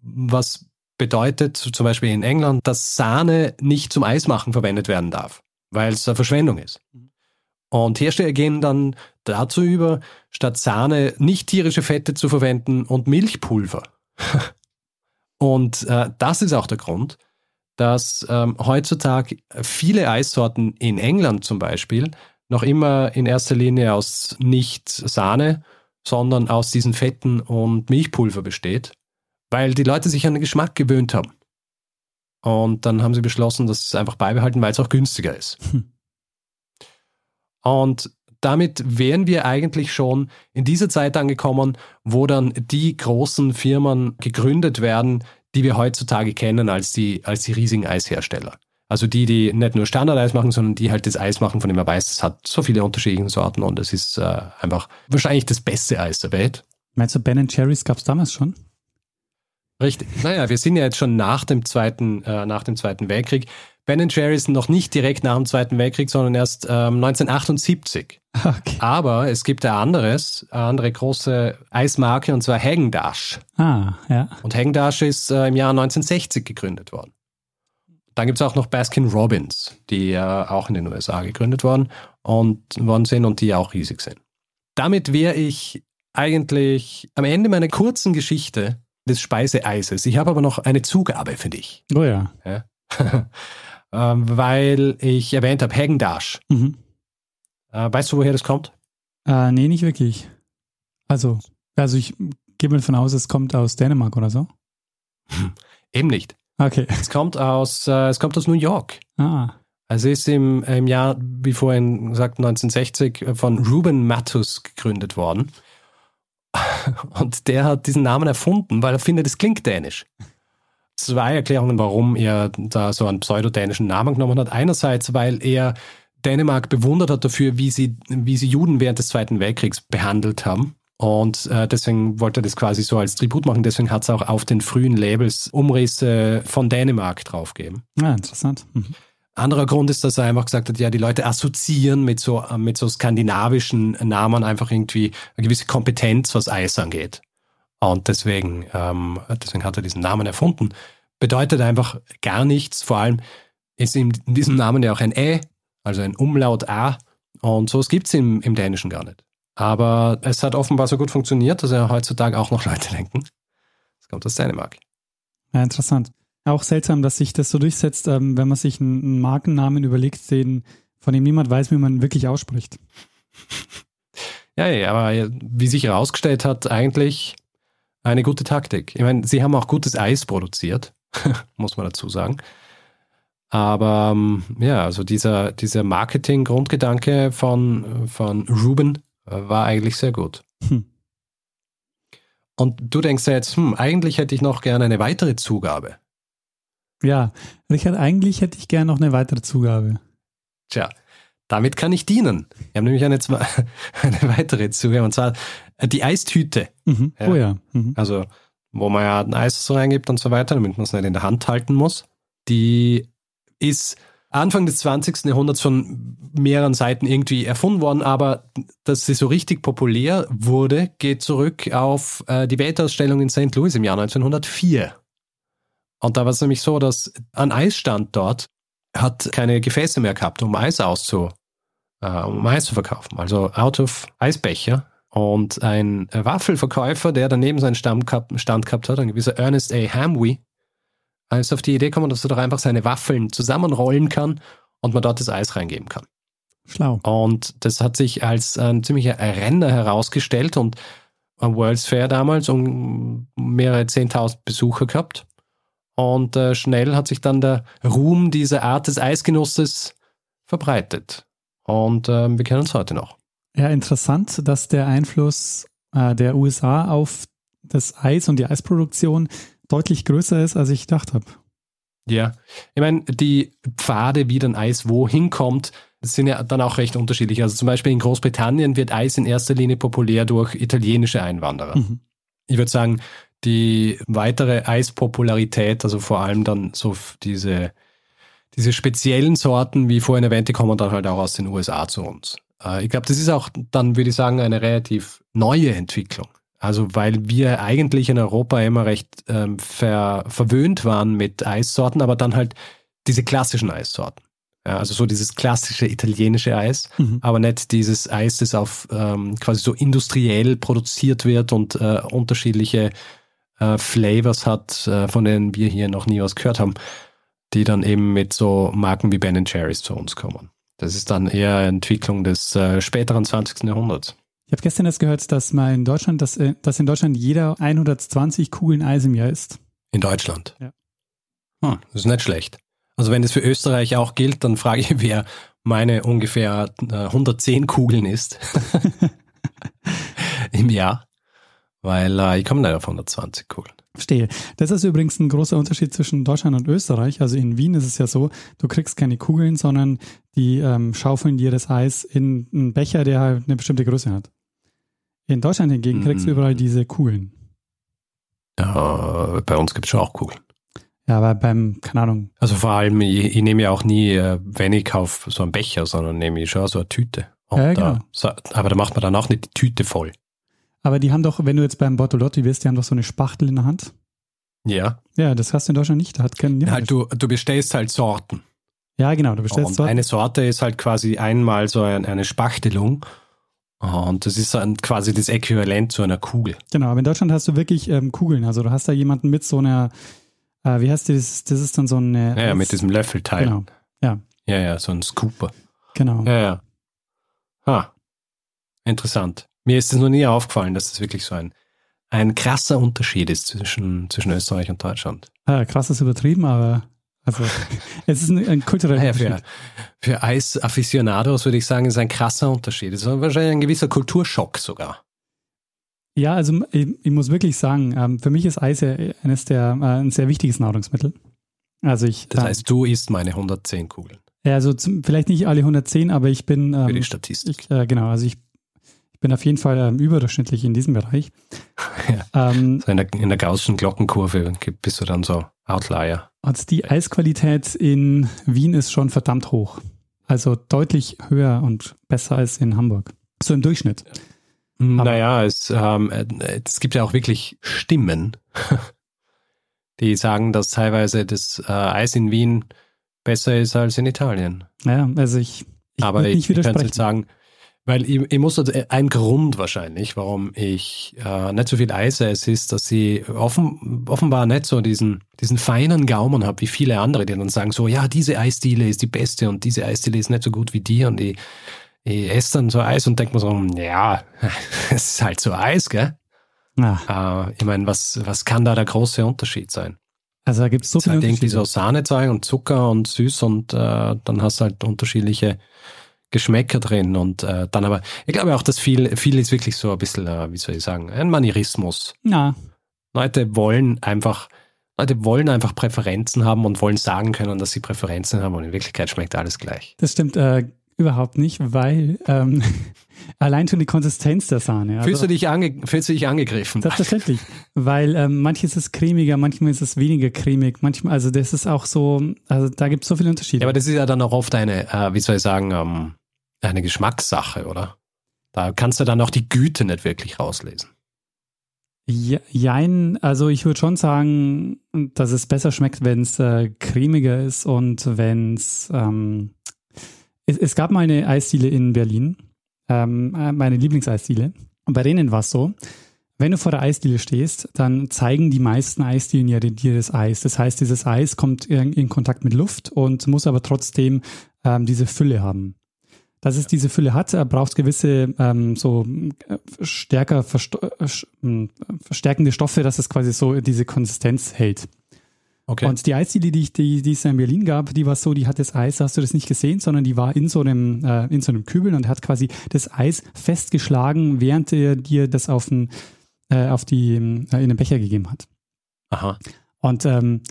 was bedeutet zum Beispiel in England, dass Sahne nicht zum Eismachen verwendet werden darf, weil es eine Verschwendung ist. Mhm. Und Hersteller gehen dann dazu über, statt Sahne nicht tierische Fette zu verwenden und Milchpulver. und äh, das ist auch der Grund, dass ähm, heutzutage viele Eissorten in England zum Beispiel noch immer in erster Linie aus nicht Sahne, sondern aus diesen Fetten und Milchpulver besteht, weil die Leute sich an den Geschmack gewöhnt haben. Und dann haben sie beschlossen, dass sie es einfach beibehalten, weil es auch günstiger ist. Hm. Und damit wären wir eigentlich schon in dieser Zeit angekommen, wo dann die großen Firmen gegründet werden, die wir heutzutage kennen als die, als die riesigen Eishersteller. Also die, die nicht nur Standardeis machen, sondern die halt das Eis machen, von dem man weiß, es hat so viele unterschiedliche Sorten und es ist äh, einfach wahrscheinlich das beste Eis der Welt. Meinst du, Ben Cherries gab es damals schon? Richtig. Naja, wir sind ja jetzt schon nach dem Zweiten, äh, nach dem Zweiten Weltkrieg. Ben Jerry's noch nicht direkt nach dem Zweiten Weltkrieg, sondern erst ähm, 1978. Okay. Aber es gibt ein anderes, eine andere große Eismarke und zwar Hägendash. Ah, ja. Und Hägendash ist äh, im Jahr 1960 gegründet worden. Dann gibt es auch noch Baskin Robbins, die ja äh, auch in den USA gegründet worden und worden sind und die auch riesig sind. Damit wäre ich eigentlich am Ende meiner kurzen Geschichte des Speiseeises. Ich habe aber noch eine Zugabe für dich. Oh ja. ja. ähm, weil ich erwähnt habe, Hägendash. Mhm. Äh, weißt du, woher das kommt? Äh, nee, nicht wirklich. Also, also ich gehe mal davon aus, es kommt aus Dänemark oder so. Eben nicht. Okay. Es kommt aus, äh, es kommt aus New York. Ah. Also es ist im, im Jahr, wie vorhin gesagt, 1960 von Ruben Mattus gegründet worden. Und der hat diesen Namen erfunden, weil er findet, es klingt dänisch zwei Erklärungen, warum er da so einen pseudodänischen Namen genommen hat. Einerseits, weil er Dänemark bewundert hat dafür, wie sie, wie sie Juden während des Zweiten Weltkriegs behandelt haben. Und äh, deswegen wollte er das quasi so als Tribut machen. Deswegen hat es auch auf den frühen Labels Umrisse von Dänemark draufgegeben. Ja, interessant. Mhm. Anderer Grund ist, dass er einfach gesagt hat, ja, die Leute assoziieren mit so, mit so skandinavischen Namen einfach irgendwie eine gewisse Kompetenz, was Eis angeht. Und deswegen, ähm, deswegen hat er diesen Namen erfunden. Bedeutet einfach gar nichts. Vor allem ist in diesem Namen ja auch ein Ä, also ein Umlaut A. Und sowas gibt es im, im Dänischen gar nicht. Aber es hat offenbar so gut funktioniert, dass er heutzutage auch noch Leute denken. Das kommt aus Dänemark. Ja, interessant. Auch seltsam, dass sich das so durchsetzt, ähm, wenn man sich einen Markennamen überlegt, den, von dem niemand weiß, wie man wirklich ausspricht. Ja, ja, aber wie sich herausgestellt hat, eigentlich eine gute Taktik. Ich meine, sie haben auch gutes Eis produziert, muss man dazu sagen. Aber ähm, ja, also dieser, dieser Marketing-Grundgedanke von, von Ruben äh, war eigentlich sehr gut. Hm. Und du denkst ja jetzt, hm, eigentlich hätte ich noch gerne eine weitere Zugabe. Ja, Richard, eigentlich hätte ich gerne noch eine weitere Zugabe. Tja, damit kann ich dienen. Wir haben nämlich eine, eine weitere Zugabe, und zwar äh, die Eistüte. Mhm. Ja. Oh ja. Mhm. Also, wo man ja ein Eis so reingibt und so weiter, damit man es nicht in der Hand halten muss. Die ist Anfang des 20. Jahrhunderts von mehreren Seiten irgendwie erfunden worden, aber dass sie so richtig populär wurde, geht zurück auf äh, die Weltausstellung in St. Louis im Jahr 1904. Und da war es nämlich so, dass ein Eisstand dort hat keine Gefäße mehr gehabt, um Eis auszu, äh, um Eis zu verkaufen. Also out of Eisbecher. Und ein Waffelverkäufer, der daneben seinen Stand gehabt, Stand gehabt hat, ein gewisser Ernest A. Hamwee, ist auf die Idee gekommen, dass er doch einfach seine Waffeln zusammenrollen kann und man dort das Eis reingeben kann. Schlau. Und das hat sich als ein ziemlicher Renner herausgestellt und am World's Fair damals um mehrere 10.000 Besucher gehabt. Und äh, schnell hat sich dann der Ruhm dieser Art des Eisgenusses verbreitet. Und äh, wir kennen uns heute noch. Ja, interessant, dass der Einfluss äh, der USA auf das Eis und die Eisproduktion deutlich größer ist, als ich gedacht habe. Ja, ich meine, die Pfade, wie dann Eis wohin kommt, sind ja dann auch recht unterschiedlich. Also zum Beispiel in Großbritannien wird Eis in erster Linie populär durch italienische Einwanderer. Mhm. Ich würde sagen, die weitere Eispopularität, also vor allem dann so diese, diese speziellen Sorten, wie vorhin erwähnt, die kommen dann halt auch aus den USA zu uns. Äh, ich glaube, das ist auch dann, würde ich sagen, eine relativ neue Entwicklung. Also weil wir eigentlich in Europa immer recht ähm, ver, verwöhnt waren mit Eissorten, aber dann halt diese klassischen Eissorten. Ja, also so dieses klassische italienische Eis, mhm. aber nicht dieses Eis, das auf ähm, quasi so industriell produziert wird und äh, unterschiedliche äh, Flavors hat, äh, von denen wir hier noch nie was gehört haben, die dann eben mit so Marken wie Ben Jerry's zu uns kommen. Das ist dann eher Entwicklung des äh, späteren 20. Jahrhunderts. Ich habe gestern erst gehört, dass mal in Deutschland, dass, äh, dass in Deutschland jeder 120 Kugeln Eis im Jahr isst. In Deutschland? Ja. Hm, das ist nicht schlecht. Also wenn das für Österreich auch gilt, dann frage ich, wer meine ungefähr 110 äh, Kugeln isst im Jahr. Weil äh, ich komme nicht auf 120 Kugeln. Verstehe. Das ist übrigens ein großer Unterschied zwischen Deutschland und Österreich. Also in Wien ist es ja so, du kriegst keine Kugeln, sondern die ähm, schaufeln dir das Eis in einen Becher, der halt eine bestimmte Größe hat. In Deutschland hingegen kriegst du mhm. überall diese Kugeln. Ja, bei uns gibt es schon auch Kugeln. Ja, aber beim, keine Ahnung. Also vor allem, ich, ich nehme ja auch nie, äh, wenn ich kaufe, so einen Becher, sondern nehme ich schon so eine Tüte. Und ja, genau. Da, aber da macht man dann auch nicht die Tüte voll. Aber die haben doch, wenn du jetzt beim Bortolotti wirst, die haben doch so eine Spachtel in der Hand. Ja. Ja, das hast du in Deutschland nicht. Da hat kein halt, du, du bestellst halt Sorten. Ja, genau, du bestellst und Sorten. Eine Sorte ist halt quasi einmal so eine Spachtelung und das ist dann quasi das Äquivalent zu einer Kugel. Genau, aber in Deutschland hast du wirklich ähm, Kugeln. Also du hast da jemanden mit so einer, äh, wie heißt das? Das ist dann so eine. Ja, ja mit diesem Löffelteil. Genau. Ja. Ja, ja, so ein Scooper. Genau. Ja, ja. Ah, interessant. Mir ist es noch nie aufgefallen, dass das wirklich so ein, ein krasser Unterschied ist zwischen, zwischen Österreich und Deutschland. Ja, krass ist übertrieben, aber also, es ist ein, ein kultureller ja, für, für Eis-Afficionados würde ich sagen, ist ein krasser Unterschied. Es ist wahrscheinlich ein gewisser Kulturschock sogar. Ja, also ich, ich muss wirklich sagen, ähm, für mich ist Eis ja eines der, äh, ein sehr wichtiges Nahrungsmittel. Also ich, das heißt, du isst meine 110 Kugeln. Ja, also zum, vielleicht nicht alle 110, aber ich bin. Ähm, für die Statistik. Ich, äh, genau, also ich, ich bin auf jeden Fall ähm, überdurchschnittlich in diesem Bereich. ja. ähm, so in, der, in der gaußschen Glockenkurve bist du dann so Outlier. Und die Eisqualität in Wien ist schon verdammt hoch. Also deutlich höher und besser als in Hamburg. So im Durchschnitt. Naja, es, ähm, es gibt ja auch wirklich Stimmen, die sagen, dass teilweise das äh, Eis in Wien besser ist als in Italien. Ja, also ich, ich Aber nicht ich, ich kann jetzt sagen, weil ich, ich muss, also ein Grund wahrscheinlich, warum ich äh, nicht so viel Eis esse, ist, dass ich offen, offenbar nicht so diesen, diesen feinen Gaumen habe, wie viele andere, die dann sagen so, ja, diese Eisdiele ist die beste und diese Eisdiele ist nicht so gut wie die und ich, ich esse dann so Eis und denke mir so, ja, es ist halt so Eis, gell? Äh, ich meine, was, was kann da der große Unterschied sein? Also da gibt es so viele halt irgendwie so Sahnezeug und Zucker und süß und äh, dann hast du halt unterschiedliche Geschmäcker drin und äh, dann aber, ich glaube auch, dass viel, viel ist wirklich so ein bisschen, äh, wie soll ich sagen, ein Manierismus. Ja. Leute wollen einfach, Leute wollen einfach Präferenzen haben und wollen sagen können, dass sie Präferenzen haben und in Wirklichkeit schmeckt alles gleich. Das stimmt äh, überhaupt nicht, weil ähm, Allein schon die Konsistenz der Sahne. Also, fühlst, du dich ange, fühlst du dich angegriffen? Selbstverständlich. weil ähm, manches ist cremiger, manchmal ist es weniger cremig, manchmal, also das ist auch so, also da gibt es so viele Unterschiede. Ja, aber das ist ja dann auch oft eine, äh, wie soll ich sagen, ähm, eine Geschmackssache, oder? Da kannst du dann auch die Güte nicht wirklich rauslesen. Ja, jein, also ich würde schon sagen, dass es besser schmeckt, wenn es äh, cremiger ist und wenn ähm, es, es gab mal eine Eisdiele in Berlin, ähm, äh, meine Lieblingseisdiele. Und bei denen war es so, wenn du vor der Eisdiele stehst, dann zeigen die meisten Eisdielen ja dir das Eis. Das heißt, dieses Eis kommt in, in Kontakt mit Luft und muss aber trotzdem ähm, diese Fülle haben. Dass es diese Fülle hat, braucht es gewisse ähm, so äh, stärker äh, hm, verstärkende Stoffe, dass es quasi so diese Konsistenz hält. Okay. Und die Eisdiele, die, die, die es in Berlin gab, die war so, die hat das Eis, hast du das nicht gesehen, sondern die war in so einem, äh, in so einem Kübel und hat quasi das Eis festgeschlagen, während er dir das auf, den, äh, auf die, äh, in den Becher gegeben hat. Aha. Und ähm,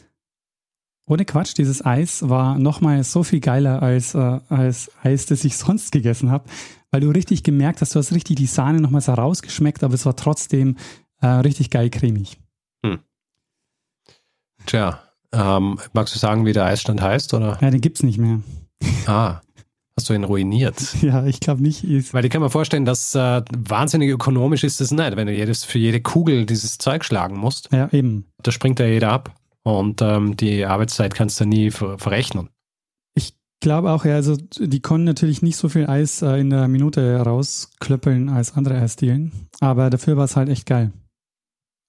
ohne Quatsch, dieses Eis war nochmal so viel geiler als, äh, als Eis, das ich sonst gegessen habe, weil du richtig gemerkt hast, du hast richtig die Sahne nochmal so rausgeschmeckt, aber es war trotzdem äh, richtig geil cremig. Hm. Tja, ähm, magst du sagen, wie der Eisstand heißt? Oder? Ja, den gibt es nicht mehr. Ah, hast du ihn ruiniert? Ja, ich glaube nicht. Weil ich kann mir vorstellen, dass äh, wahnsinnig ökonomisch ist das nicht, wenn du jedes, für jede Kugel dieses Zeug schlagen musst. Ja, eben. Da springt ja jeder ab und ähm, die Arbeitszeit kannst du nie ver verrechnen. Ich glaube auch, ja, also die konnten natürlich nicht so viel Eis äh, in der Minute rausklöppeln als andere Eisdielen, aber dafür war es halt echt geil.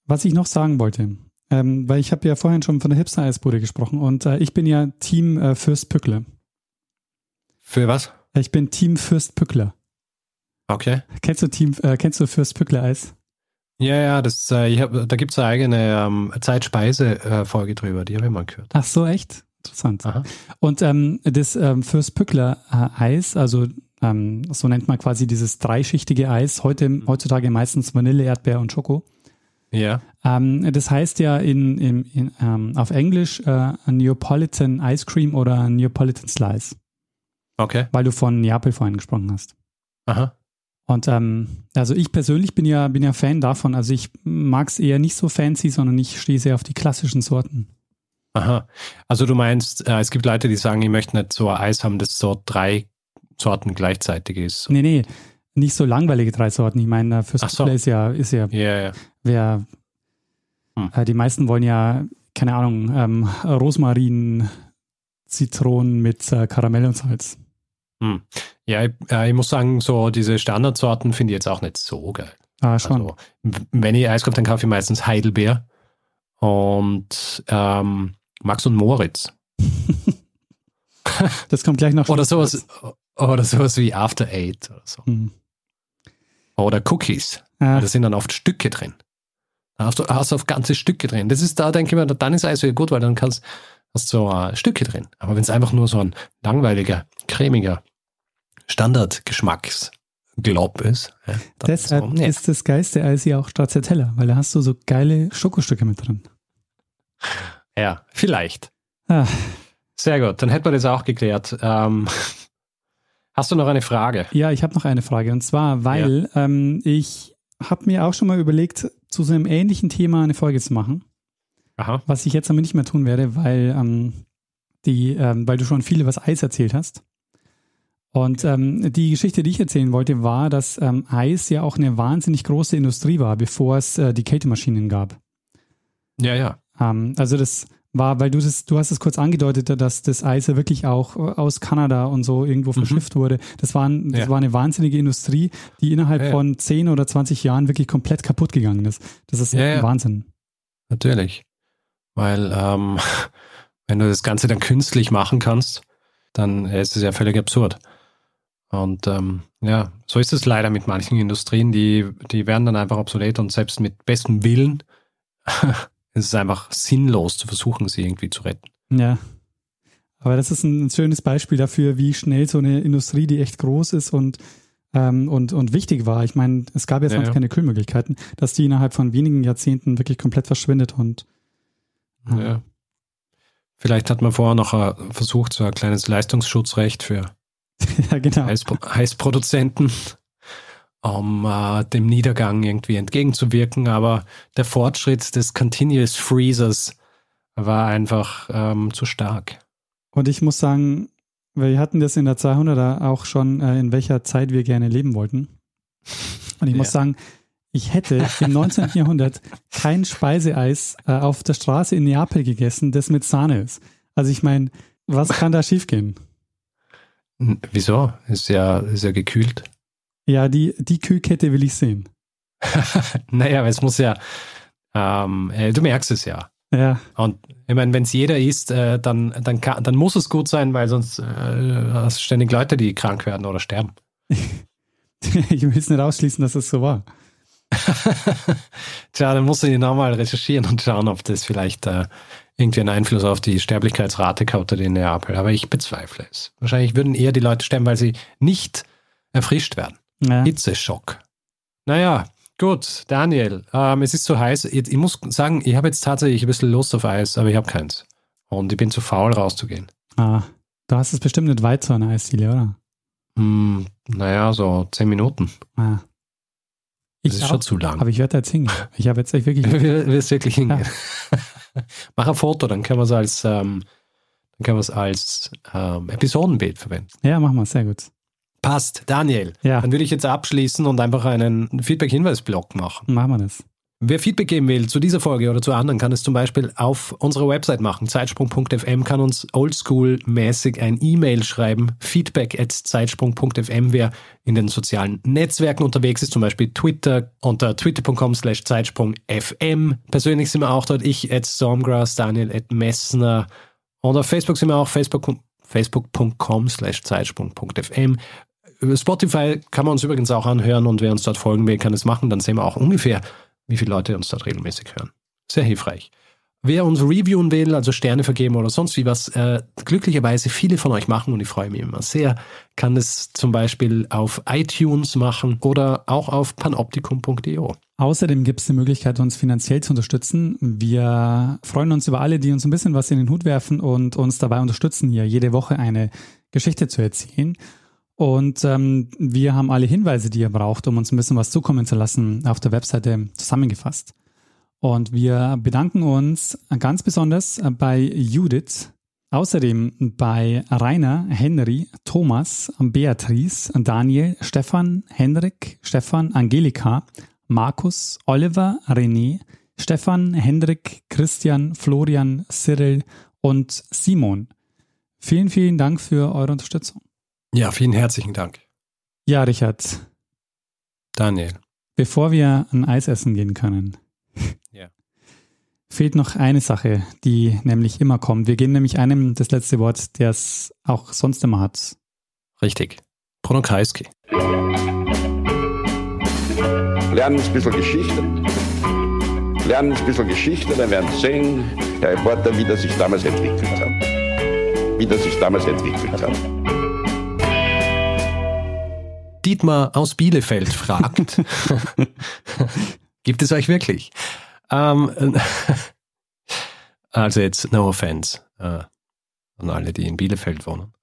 Was ich noch sagen wollte, ähm, weil ich habe ja vorhin schon von der Hipster-Eisbude gesprochen und äh, ich bin ja Team äh, Fürst Pückler. Für was? Ich bin Team Fürst Pückler. Okay. Kennst du Team, äh, kennst du Fürst Pückler Eis? Ja, ja, das, äh, ich hab, da gibt es eine eigene ähm, Zeitspeise-Folge drüber, die habe ich mal gehört. Ach so, echt? Interessant. Aha. Und ähm, das ähm, Fürst Pückler äh, Eis, also ähm, so nennt man quasi dieses dreischichtige Eis, heute, mhm. heutzutage meistens Vanille, Erdbeer und Schoko. Ja. Ähm, das heißt ja in, in, in ähm, auf Englisch äh, Neapolitan Ice Cream oder Neapolitan Slice. Okay. Weil du von Neapel vorhin gesprochen hast. Aha. Und ähm, also ich persönlich bin ja, bin ja Fan davon. Also ich mag es eher nicht so fancy, sondern ich stehe sehr auf die klassischen Sorten. Aha. Also du meinst, äh, es gibt Leute, die sagen, ich möchte nicht so ein Eis haben, das so drei Sorten gleichzeitig ist. Nee, nee nicht so langweilige drei Sorten. Ich meine, fürs so. ist ja, ist ja, yeah, yeah. wer, hm. äh, die meisten wollen ja, keine Ahnung, ähm, Rosmarin, Zitronen mit äh, Karamell und Salz. Hm. Ja, ich, äh, ich, muss sagen, so diese Standardsorten finde ich jetzt auch nicht so geil. Ah, schon. Also, wenn ich Eis kaufe, dann kaufe ich meistens Heidelbeer und ähm, Max und Moritz. das kommt gleich noch. oder sowas, oder sowas wie After Eight oder so. Hm. Oder Cookies. Ja. Da sind dann oft Stücke drin. Da hast du, hast du auf ganze Stücke drin. Das ist da, denke ich mir, dann ist Eis wieder gut, weil dann kannst, hast du so uh, Stücke drin. Aber wenn es einfach nur so ein langweiliger, cremiger Standardgeschmacksglob ist. Ja, Deshalb ist, so, nee. ist das geilste Eis ja auch Stracciatella, weil da hast du so geile Schokostücke mit drin. Ja, vielleicht. Ah. Sehr gut, dann hätten wir das auch geklärt. Ähm, Hast du noch eine Frage? Ja, ich habe noch eine Frage. Und zwar, weil ja. ähm, ich habe mir auch schon mal überlegt, zu so einem ähnlichen Thema eine Folge zu machen. Aha. Was ich jetzt aber nicht mehr tun werde, weil, ähm, die, ähm, weil du schon viel über das Eis erzählt hast. Und ähm, die Geschichte, die ich erzählen wollte, war, dass ähm, Eis ja auch eine wahnsinnig große Industrie war, bevor es äh, die Kältemaschinen gab. Ja, ja. Ähm, also das war, weil du das, du hast es kurz angedeutet, dass das Eis ja wirklich auch äh, aus Kanada und so irgendwo mhm. verschifft mhm. wurde. Das, war, das ja. war eine wahnsinnige Industrie, die innerhalb ja, ja. von 10 oder 20 Jahren wirklich komplett kaputt gegangen ist. Das ist ja, Wahnsinn. Natürlich. Weil ähm, wenn du das Ganze dann künstlich machen kannst, dann ist es ja völlig absurd. Und ähm, ja, so ist es leider mit manchen Industrien, die, die werden dann einfach obsolet und selbst mit bestem Willen es ist einfach sinnlos zu versuchen, sie irgendwie zu retten. Ja. Aber das ist ein schönes Beispiel dafür, wie schnell so eine Industrie, die echt groß ist und, ähm, und, und wichtig war. Ich meine, es gab jetzt ja, noch ja. keine Kühlmöglichkeiten, dass die innerhalb von wenigen Jahrzehnten wirklich komplett verschwindet und äh, ja. Vielleicht hat man vorher noch äh, versucht, so ein kleines Leistungsschutzrecht für ja, genau. Heißpro Heißproduzenten, um äh, dem Niedergang irgendwie entgegenzuwirken. Aber der Fortschritt des Continuous Freezers war einfach ähm, zu stark. Und ich muss sagen, wir hatten das in der 200er auch schon, äh, in welcher Zeit wir gerne leben wollten. Und ich ja. muss sagen, ich hätte im 19. Jahrhundert kein Speiseeis äh, auf der Straße in Neapel gegessen, das mit Sahne ist. Also ich meine, was kann da schiefgehen? Wieso? Ist ja, ist ja gekühlt. Ja, die, die Kühlkette will ich sehen. naja, es muss ja, ähm, äh, du merkst es ja. Ja. Und ich meine, wenn es jeder isst, äh, dann, dann, kann, dann muss es gut sein, weil sonst äh, hast du ständig Leute, die krank werden oder sterben. ich will es nicht ausschließen, dass es so war. Tja, dann musst du nochmal recherchieren und schauen, ob das vielleicht äh, irgendwie einen Einfluss auf die Sterblichkeitsrate gehabt hat in Neapel. Aber ich bezweifle es. Wahrscheinlich würden eher die Leute sterben, weil sie nicht erfrischt werden. Ja. Hitzeschock. Naja, gut, Daniel, ähm, es ist zu heiß. Ich, ich muss sagen, ich habe jetzt tatsächlich ein bisschen Lust auf Eis, aber ich habe keins. Und ich bin zu faul, rauszugehen. Ah, du hast es bestimmt nicht weit zu einer Eisdiele, oder? Hm, naja, so zehn Minuten. Ah. Ich das ist auch, schon zu lang. Aber ich werde jetzt hingehen. Ich habe jetzt echt wirklich. Wir wirst wirklich hingehen. Ja. Mach ein Foto, dann können wir es als, ähm, dann können wir es als ähm, Episodenbild verwenden. Ja, machen wir, sehr gut. Passt, Daniel. Ja. Dann würde ich jetzt abschließen und einfach einen Feedback-Hinweis-Blog machen. Machen wir das. Wer Feedback geben will zu dieser Folge oder zu anderen, kann es zum Beispiel auf unserer Website machen. Zeitsprung.fm kann uns oldschool-mäßig ein E-Mail schreiben. Feedback at zeitsprung.fm. Wer in den sozialen Netzwerken unterwegs ist, zum Beispiel Twitter unter twitter.com slash zeitsprung.fm. Persönlich sind wir auch dort. Ich at Stormgrass, Daniel at Messner. Und auf Facebook sind wir auch facebook.com facebook slash zeitsprung.fm. Spotify kann man uns übrigens auch anhören und wer uns dort folgen will, kann es machen. Dann sehen wir auch ungefähr, wie viele Leute uns dort regelmäßig hören. Sehr hilfreich. Wer uns reviewen will, also Sterne vergeben oder sonst wie was, äh, glücklicherweise viele von euch machen und ich freue mich immer sehr, kann es zum Beispiel auf iTunes machen oder auch auf panoptikum.io. Außerdem gibt es die Möglichkeit, uns finanziell zu unterstützen. Wir freuen uns über alle, die uns ein bisschen was in den Hut werfen und uns dabei unterstützen, hier jede Woche eine Geschichte zu erzählen. Und ähm, wir haben alle Hinweise, die ihr braucht, um uns ein bisschen was zukommen zu lassen, auf der Webseite zusammengefasst. Und wir bedanken uns ganz besonders bei Judith, außerdem bei Rainer, Henry, Thomas, Beatrice, Daniel, Stefan, Henrik, Stefan, Angelika, Markus, Oliver, René, Stefan, Hendrik, Christian, Florian, Cyril und Simon. Vielen, vielen Dank für eure Unterstützung. Ja, vielen herzlichen Dank. Ja, Richard. Daniel. Bevor wir ein Eis essen gehen können, ja. fehlt noch eine Sache, die nämlich immer kommt. Wir geben nämlich einem das letzte Wort, der es auch sonst immer hat. Richtig. Bruno Kreisky. Lernen ein bisschen Geschichte. Lernen ein bisschen Geschichte, dann werden Sie sehen, Herr Reporter, wie das sich damals entwickelt hat. Wie das sich damals entwickelt hat. Dietmar aus Bielefeld fragt, gibt es euch wirklich? Ähm, also jetzt no offense äh, an alle, die in Bielefeld wohnen.